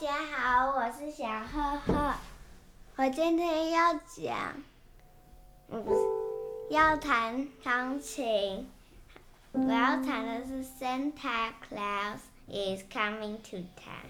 大家好，我是小赫赫。我今天要讲，嗯，不是，要弹钢琴。我要弹的是 Santa Claus is coming to town。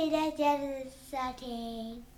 you guys for.